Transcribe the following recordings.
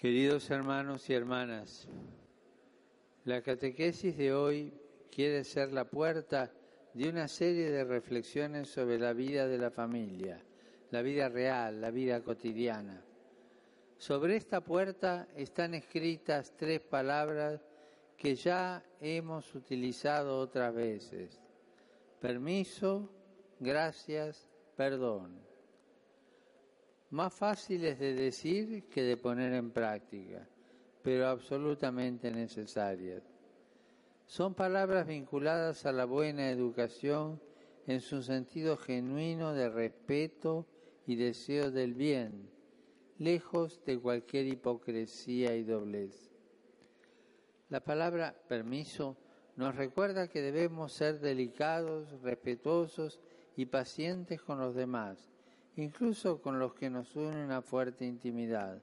Queridos hermanos y hermanas, la catequesis de hoy quiere ser la puerta de una serie de reflexiones sobre la vida de la familia, la vida real, la vida cotidiana. Sobre esta puerta están escritas tres palabras que ya hemos utilizado otras veces. Permiso, gracias, perdón. Más fáciles de decir que de poner en práctica, pero absolutamente necesarias. Son palabras vinculadas a la buena educación en su sentido genuino de respeto y deseo del bien, lejos de cualquier hipocresía y doblez. La palabra permiso nos recuerda que debemos ser delicados, respetuosos y pacientes con los demás, incluso con los que nos unen una fuerte intimidad.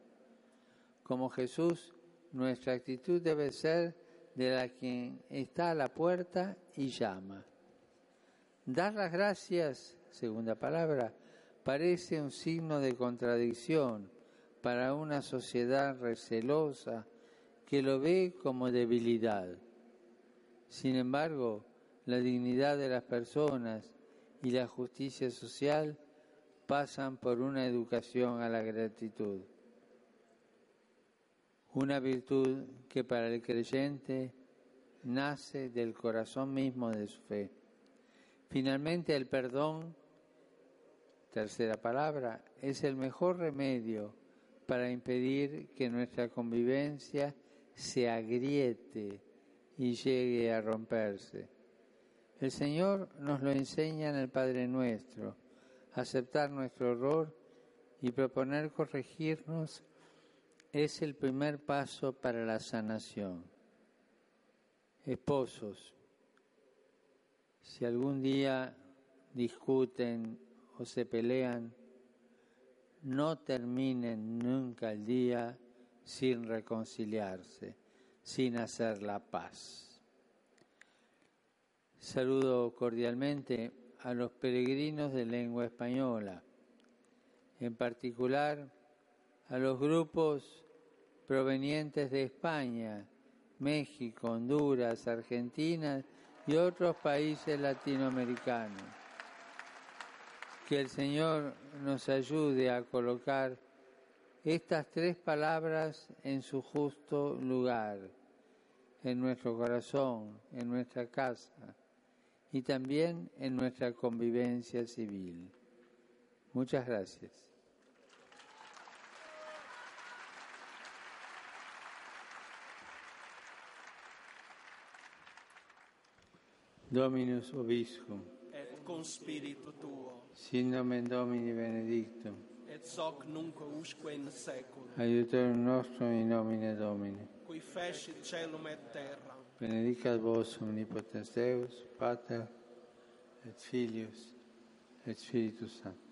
Como Jesús, nuestra actitud debe ser de la quien está a la puerta y llama. Dar las gracias, segunda palabra, parece un signo de contradicción para una sociedad recelosa que lo ve como debilidad. Sin embargo, la dignidad de las personas y la justicia social pasan por una educación a la gratitud una virtud que para el creyente nace del corazón mismo de su fe. Finalmente el perdón, tercera palabra, es el mejor remedio para impedir que nuestra convivencia se agriete y llegue a romperse. El Señor nos lo enseña en el Padre nuestro, aceptar nuestro error y proponer corregirnos es el primer paso para la sanación. Esposos, si algún día discuten o se pelean, no terminen nunca el día sin reconciliarse, sin hacer la paz. Saludo cordialmente a los peregrinos de lengua española, en particular a los grupos provenientes de España, México, Honduras, Argentina y otros países latinoamericanos. Que el Señor nos ayude a colocar estas tres palabras en su justo lugar, en nuestro corazón, en nuestra casa y también en nuestra convivencia civil. Muchas gracias. Dominus Obiscum. Et con spiritu tuo. Sin nomen Domini benedictum. Et soc nunc usque in seculum. Aiutorium nostrum in nomine Domini. Qui fecit celum et terra. Benedicat vos omnipotens Deus, Pater et Filius et Spiritus Sanctus.